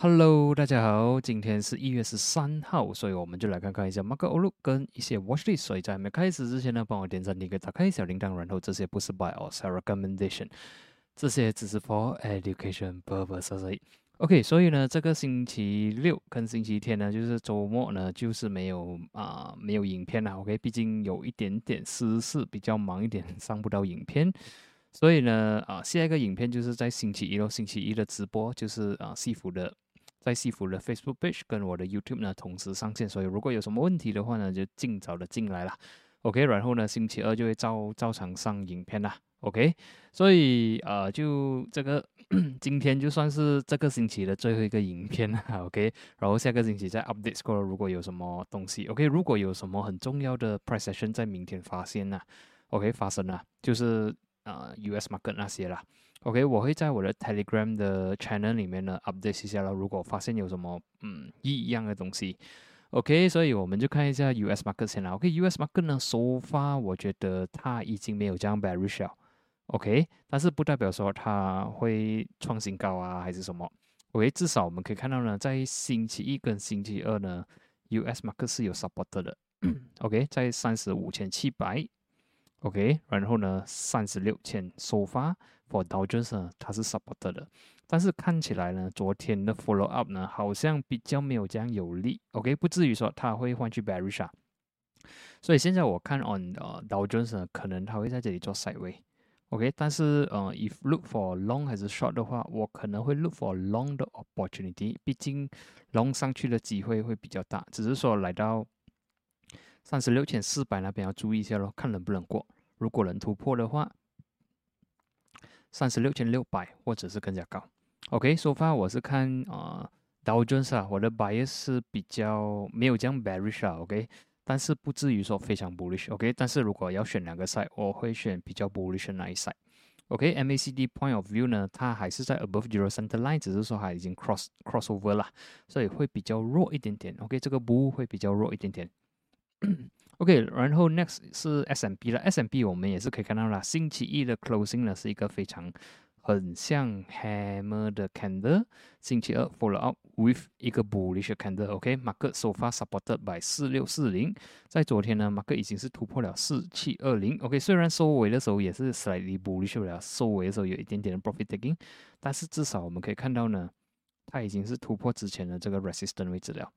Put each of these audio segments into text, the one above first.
Hello，大家好，今天是一月十三号，所以我们就来看看一下 Market Outlook 跟一些 Watchlist。所以在还没开始之前呢，帮我点赞、订阅、打开小铃铛，然后这些不是 Buy or Sell Recommendation，这些只是 For Education purposes。OK，所以呢，这个星期六跟星期天呢，就是周末呢，就是没有啊，没有影片了。OK，毕竟有一点点私事，比较忙一点，上不到影片。所以呢，啊，下一个影片就是在星期一咯，星期一的直播就是啊，西服的。在西服的 Facebook page 跟我的 YouTube 呢同时上线，所以如果有什么问题的话呢，就尽早的进来啦。OK，然后呢，星期二就会照照常上影片啦。OK，所以呃，就这个今天就算是这个星期的最后一个影片了。OK，然后下个星期再 update score，如果有什么东西，OK，如果有什么很重要的 precision 在明天发现呢？OK，发生了，就是呃 US market 那些啦。OK，我会在我的 Telegram 的 channel 里面呢 update 一下了。如果发现有什么嗯异样的东西，OK，所以我们就看一下 US market 先啦。OK，US market 呢收发，我觉得它已经没有这样 bearish 了。OK，但是不代表说它会创新高啊，还是什么？OK，至少我们可以看到呢，在星期一跟星期二呢，US market 是有 support 的。OK，在三十五千七百。OK，然后呢，三十六千收发。For Dodgers 呢，它是 support 的，但是看起来呢，昨天的 follow up 呢，好像比较没有这样有力。OK，不至于说它会换去 bearish 啊。所以现在我看 on 呃 Dodgers 呢，可能它会在这里做 sideway。OK，但是呃，if look for long 还是 short 的话，我可能会 look for long 的 opportunity。毕竟 long 上去的机会会比较大，只是说来到三十六千四百那边要注意一下咯，看能不能过。如果能突破的话，三十六千六百或者是更加高。OK，说、so、法我是看啊、呃、，Dow Jones 啊，我的 bias 是比较没有这样 bearish 啊，OK，但是不至于说非常 bullish。OK，但是如果要选两个 side，我会选比较 bullish 的那一 side。OK，MACD、point of view 呢，它还是在 above zero center line，只是说它已经 cross crossover 了，所以会比较弱一点点。OK，这个布会比较弱一点点。OK，然后 next 是 S&P 了，S&P 我们也是可以看到啦，星期一的 closing 呢是一个非常很像 hammer 的 candle，星期二 follow up with 一个 bullish candle，OK，market so far supported by 四六四零，在昨天呢，market 已经是突破了四七二零，OK，虽然收尾的时候也是 slightly bullish 了，收尾的时候有一点点的 profit taking，但是至少我们可以看到呢，它已经是突破之前的这个 resistance 位置了。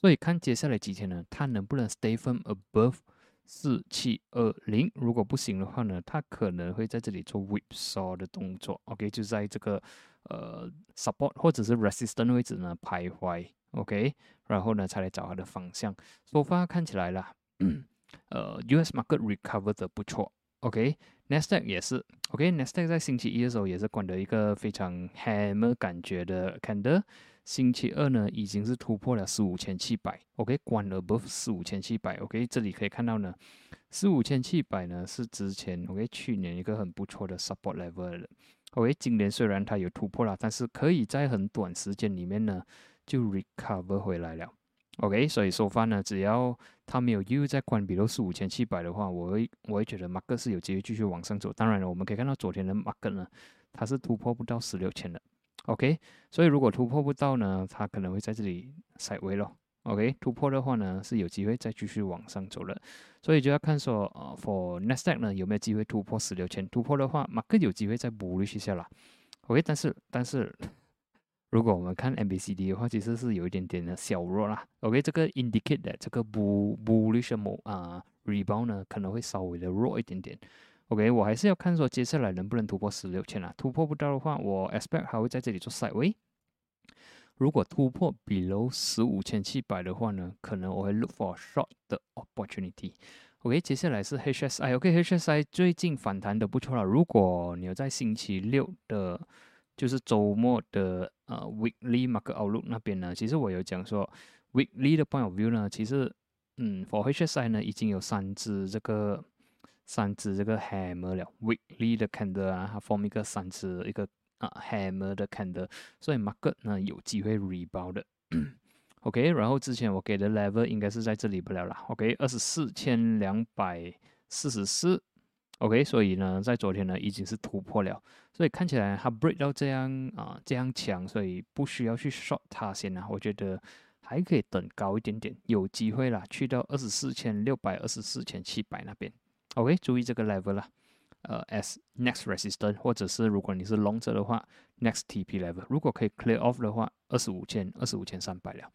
所以看接下来几天呢，它能不能 stay firm above 四七二零？如果不行的话呢，它可能会在这里做 whipsaw 的动作。OK，就在这个呃 support 或者是 resistance 位置呢徘徊。OK，然后呢才来找它的方向。so far 看起来啦，呃，US market recover 的不错。OK，Nasdaq 也是。OK，Nasdaq 在星期一的时候也是管的一个非常 hammer 感觉的 candle。星期二呢，已经是突破了四五千七百，OK，关了 above 四五千七百，OK，这里可以看到呢，四五千七百呢是之前 OK 去年一个很不错的 support level 了，OK，今年虽然它有突破了，但是可以在很短时间里面呢就 recover 回来了，OK，所以说翻呢，只要它没有又在关闭到四五千七百的话，我会我会觉得 mark 是有机会继续往上走。当然了，我们可以看到昨天的 mark 呢，它是突破不到十六千的。OK，所以如果突破不到呢，它可能会在这里踩位咯。OK，突破的话呢，是有机会再继续往上走了。所以就要看说，呃，For Nasdaq 呢有没有机会突破十六千？突破的话，马克有机会再补一下啦。OK，但是但是如果我们看 MBCD 的话，其实是有一点点的小弱啦。OK，这个 indicate 的这个 bull bullish 啊 rebound 呢可能会稍微的弱一点点。OK，我还是要看说接下来能不能突破十六千啊？突破不到的话，我 expect 还会在这里做 side way。如果突破 below 十五千七百的话呢，可能我会 look for short 的 opportunity。OK，接下来是 HSI。OK，HSI 最近反弹的不错了。如果你有在星期六的，就是周末的呃 weekly market outlook 那边呢，其实我有讲说 weekly 的 point of view 呢，其实嗯，for HSI 呢已经有三只这个。三只这个 hammer 了，weekly 的 candle 啊，它 form 一个三只一个啊 hammer 的 candle，所以 market 呢有机会 rebound 的。OK，然后之前我给的 level 应该是在这里不了啦。OK，二十四千两百四十四 OK，所以呢，在昨天呢已经是突破了，所以看起来它 break 到这样啊这样强，所以不需要去 short 它先啊，我觉得还可以等高一点点，有机会啦，去到二十四千六百、二十四千七百那边。OK，注意这个 level 啦，呃，as next resistance，或者是如果你是 long 者的话，next TP level，如果可以 clear off 的话，二十五千、二十五千三百了。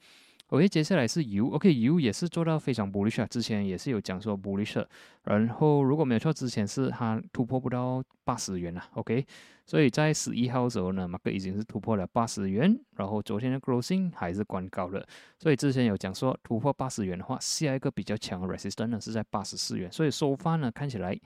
OK，接下来是油，OK，油也是做到非常 bullish 啊，之前也是有讲说 bullish，然后如果没有错，之前是它突破不到八十元了，OK，所以在十一号的时候呢，马克已经是突破了八十元，然后昨天的 closing 还是关高了，所以之前有讲说突破八十元的话，下一个比较强的 resistance 呢是在八十四元，所以收发呢看起来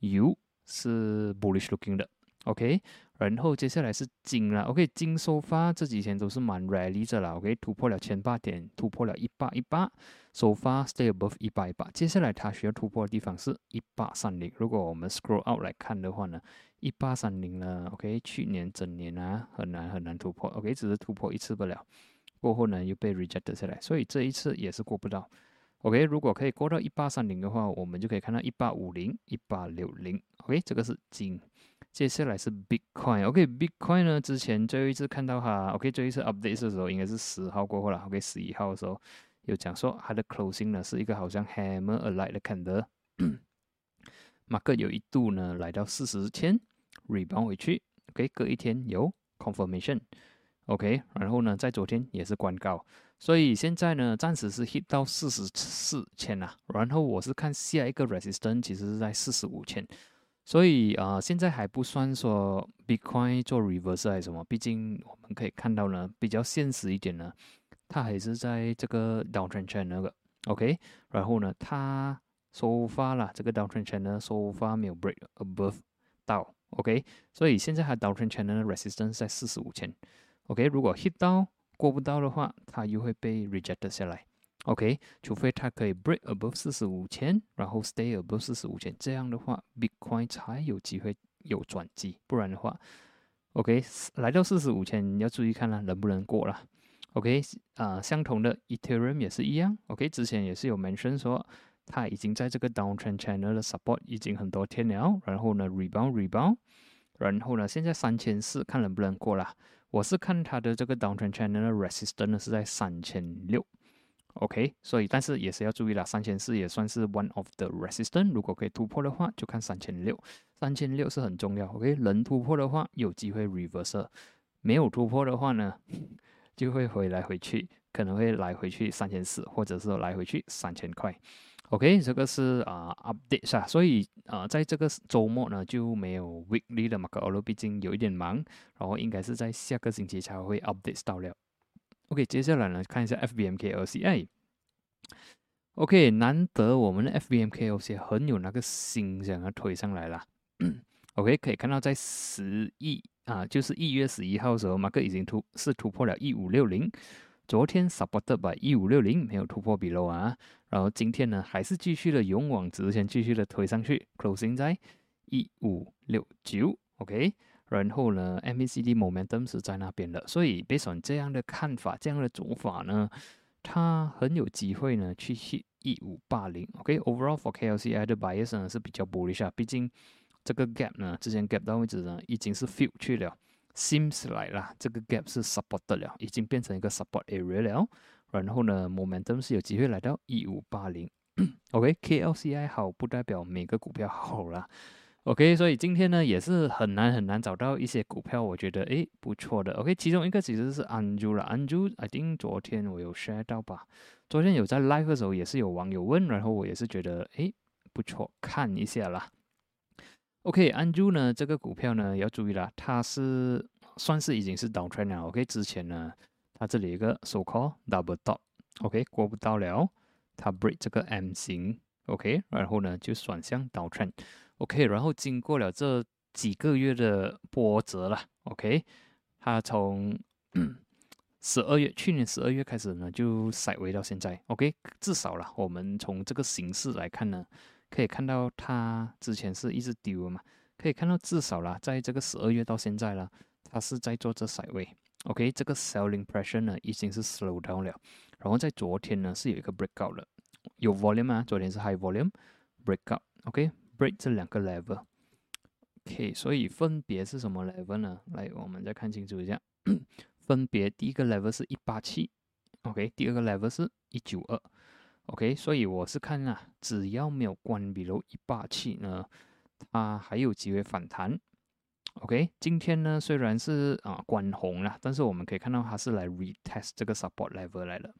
油是 bullish looking 的，OK。然后接下来是金了，OK，金收发这几天都是蛮 rally 着啦，OK，突破了千八点，突破了一八一八，收发 stay above 一八一八，接下来它需要突破的地方是一八三零。如果我们 scroll out 来看的话呢，一八三零呢，OK，去年整年啊很难很难突破，OK，只是突破一次不了，过后呢又被 reject 下来，所以这一次也是过不到，OK，如果可以过到一八三零的话，我们就可以看到一八五零、一八六零，OK，这个是金。接下来是 Bitcoin，OK，Bitcoin 呢？之前最后一次看到它，OK，最后一次 update 的时候应该是十号过后了，OK，十一号的时候有讲说它的 closing 呢是一个好像 hammer a light 的 candle，马克有一度呢来到四十千，rebound 回去，OK，隔一天有 confirmation，OK，然后呢在昨天也是关高，所以现在呢暂时是 hit 到四十四千啊，然后我是看下一个 resistance 其实是在四十五千。所以啊，现在还不算说 Bitcoin 做 reverse 还是什么，毕竟我们可以看到呢，比较现实一点呢，它还是在这个 downtrend channel 那个，OK，然后呢，它收发了这个 downtrend channel 收发没有 break above 到，OK，所以现在它 downtrend channel resistance 在四十五千，OK，如果 hit 到过不到的话，它又会被 Rejected 下来。OK，除非它可以 break above 四十五千，然后 stay above 四十五千，这样的话，Bitcoin 才有机会有转机。不然的话，OK，来到四十五千，你要注意看了能不能过了。OK，啊，相同的 Ethereum 也是一样。OK，之前也是有 mention 说，它已经在这个 downtrend channel 的 support 已经很多天了，然后呢 rebound rebound，然后呢现在三千四看能不能过了。我是看它的这个 downtrend channel 的 resistance 是在三千六。OK，所以但是也是要注意了，三千四也算是 one of the resistance，如果可以突破的话，就看三千六，三千六是很重要。OK，能突破的话，有机会 reverse；没有突破的话呢，就会回来回去，可能会来回去三千四，或者是来回去三千块。OK，这个是啊 update 啊，所以啊在这个周末呢就没有 weekly 的嘛，可能毕竟有一点忙，然后应该是在下个星期才会 update 到了。OK，接下来呢，看一下 FBMK LCA。OK，难得我们的 FBMKLC 很有那个心想要推上来了。OK，可以看到在十一啊，就是一月十一号的时候，马克已经突是突破了一五六零。昨天 supported by 一五六零没有突破 below 啊，然后今天呢还是继续的勇往直前，继续的推上去，closing 在一五六九。OK。然后呢，MACD momentum 是在那边的，所以 based on 这样的看法，这样的做法呢，它很有机会呢去 hit 一五八零。OK，overall for KLCI 的 bias 呢是比较 bullish 啊，毕竟这个 gap 呢，之前 gap 到位置呢已经是 fill 去了，seems 来啦，这个 gap 是 support 的了，已经变成一个 support area 了。然后呢，momentum 是有机会来到一五八零。OK，KLCI 好不代表每个股票好啦。OK，所以今天呢也是很难很难找到一些股票，我觉得诶不错的。OK，其中一个其实是安珠了，安珠，I think 昨天我有 share 到吧？昨天有在 live 的时候也是有网友问，然后我也是觉得诶不错，看一下啦。OK，安珠呢这个股票呢要注意了，它是算是已经是 down trend 了。OK，之前呢它这里一个 so called double top，OK 过不到了，它 break 这个 M 型，OK，然后呢就转向 down trend。OK，然后经过了这几个月的波折了，OK，它从 十二月去年十二月开始呢，就甩尾到现在，OK，至少了，我们从这个形式来看呢，可以看到它之前是一直丢嘛，可以看到至少了，在这个十二月到现在了，它是在做这塞位，OK，这个 selling pressure 呢已经是 slow down 了，然后在昨天呢是有一个 breakout 了，有 volume 啊，昨天是 high volume breakout，OK。Break 这两个 level。OK，所以分别是什么 level 呢？来，我们再看清楚一下，分别第一个 level 是一八七，OK，第二个 level 是一九二，OK，所以我是看啊，只要没有关闭如一八七呢，它还有机会反弹。OK，今天呢虽然是啊关红了，但是我们可以看到它是来 retest 这个 support level 来了。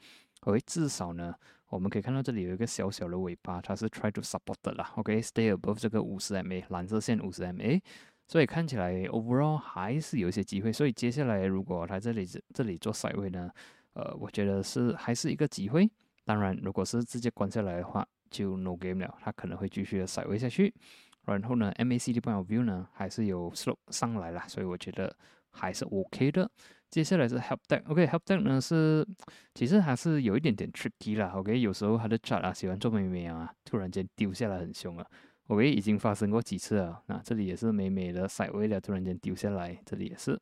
OK，至少呢。我们可以看到这里有一个小小的尾巴，它是 try to support 的啦。OK，stay above 这个五十 MA 蓝色线五十 MA，所以看起来 overall 还是有一些机会。所以接下来如果它这里这里做 side 位呢，呃，我觉得是还是一个机会。当然，如果是直接关下来的话，就 no game 了，它可能会继续的 side 位下去。然后呢，MACD point of view 呢还是有 slope 上来了，所以我觉得还是 OK 的。接下来是 help deck，OK，help deck 呢是其实还是有一点点 tricky 啦，OK，有时候它的 chart 啊喜欢做美美啊，突然间丢下来很凶啊，OK，已经发生过几次了，那这里也是美美的甩位了，突然间丢下来，这里也是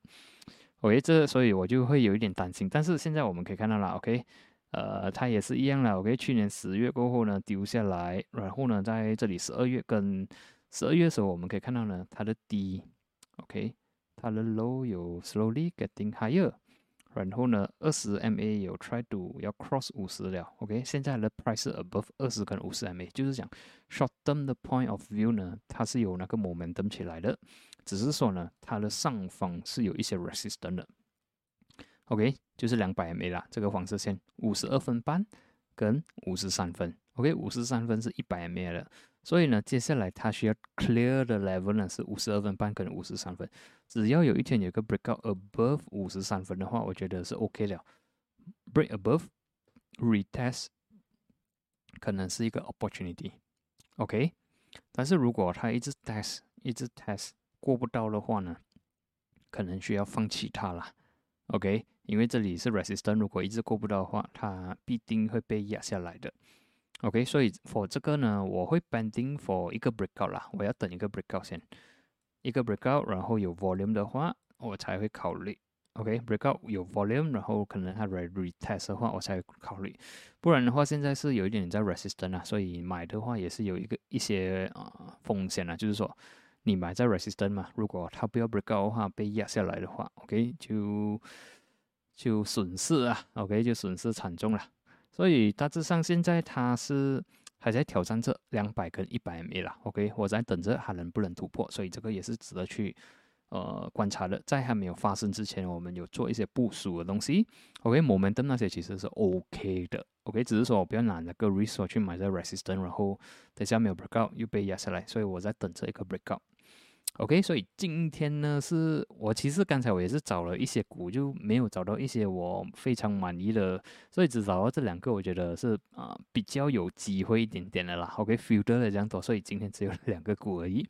，OK，这所以我就会有一点担心，但是现在我们可以看到了，OK，呃，它也是一样了，OK，去年十月过后呢丢下来，然后呢在这里十二月跟十二月的时候我们可以看到呢它的低，OK。它的 low 有 slowly getting higher，然后呢，二十 MA 有 try to 要 cross 五十了，OK，现在的 price above 二十跟五十 MA，就是讲 short term 的 point of view 呢，它是有那个 momentum 起来的，只是说呢，它的上方是有一些 resistance 的，OK，就是两百 MA 啦，这个黄色线五十二分半跟五十三分，OK，五十三分是一百 MA 了。所以呢，接下来他需要 clear 的 level 呢是五十二分半跟五十三分。只要有一天有个 breakout above 五十三分的话，我觉得是 OK 了。break above retest 可能是一个 opportunity，OK。但是如果他一直 test 一直 test 过不到的话呢，可能需要放弃它了，OK。因为这里是 resistance，如果一直过不到的话，它必定会被压下来的。OK，所以 for 这个呢，我会 bending for 一个 breakout 啦，我要等一个 breakout 先，一个 breakout，然后有 volume 的话，我才会考虑。OK，breakout 有 volume，然后可能它来 retest 的话，我才会考虑。不然的话，现在是有一点在 resistance 啊，所以买的话也是有一个一些啊风险啊，就是说你买在 resistance 嘛，如果它不要 breakout 的话，被压下来的话，OK 就就损失啊，OK 就损失惨重了。所以大致上现在它是还在挑战这两百跟一百 MA 啦，OK，我在等着它能不能突破，所以这个也是值得去呃观察的。在还没有发生之前，我们有做一些部署的东西，OK，momentum 那些其实是 OK 的，OK，只是说我不要拿那个 resource 去买这 resistance，然后等下没有 breakout 又被压下来，所以我在等着一个 breakout。OK，所以今天呢，是我其实刚才我也是找了一些股，就没有找到一些我非常满意的，所以只找到这两个，我觉得是啊比较有机会一点点的啦。OK，filter 了这样多，所以今天只有 两个股而已。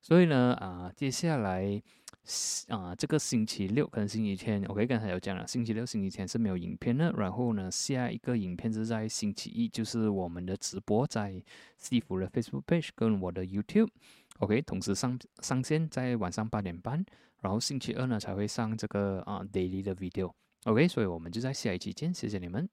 所以呢，啊，接下来啊这个星期六跟星期天，OK，刚才有讲了，星期六、星期天是没有影片的。然后呢，下一个影片是在星期一，就是我们的直播在西服的 Facebook page 跟我的 YouTube。OK，同时上上线在晚上八点半，然后星期二呢才会上这个啊 daily 的 video。OK，所以我们就在下一期见，谢谢你们。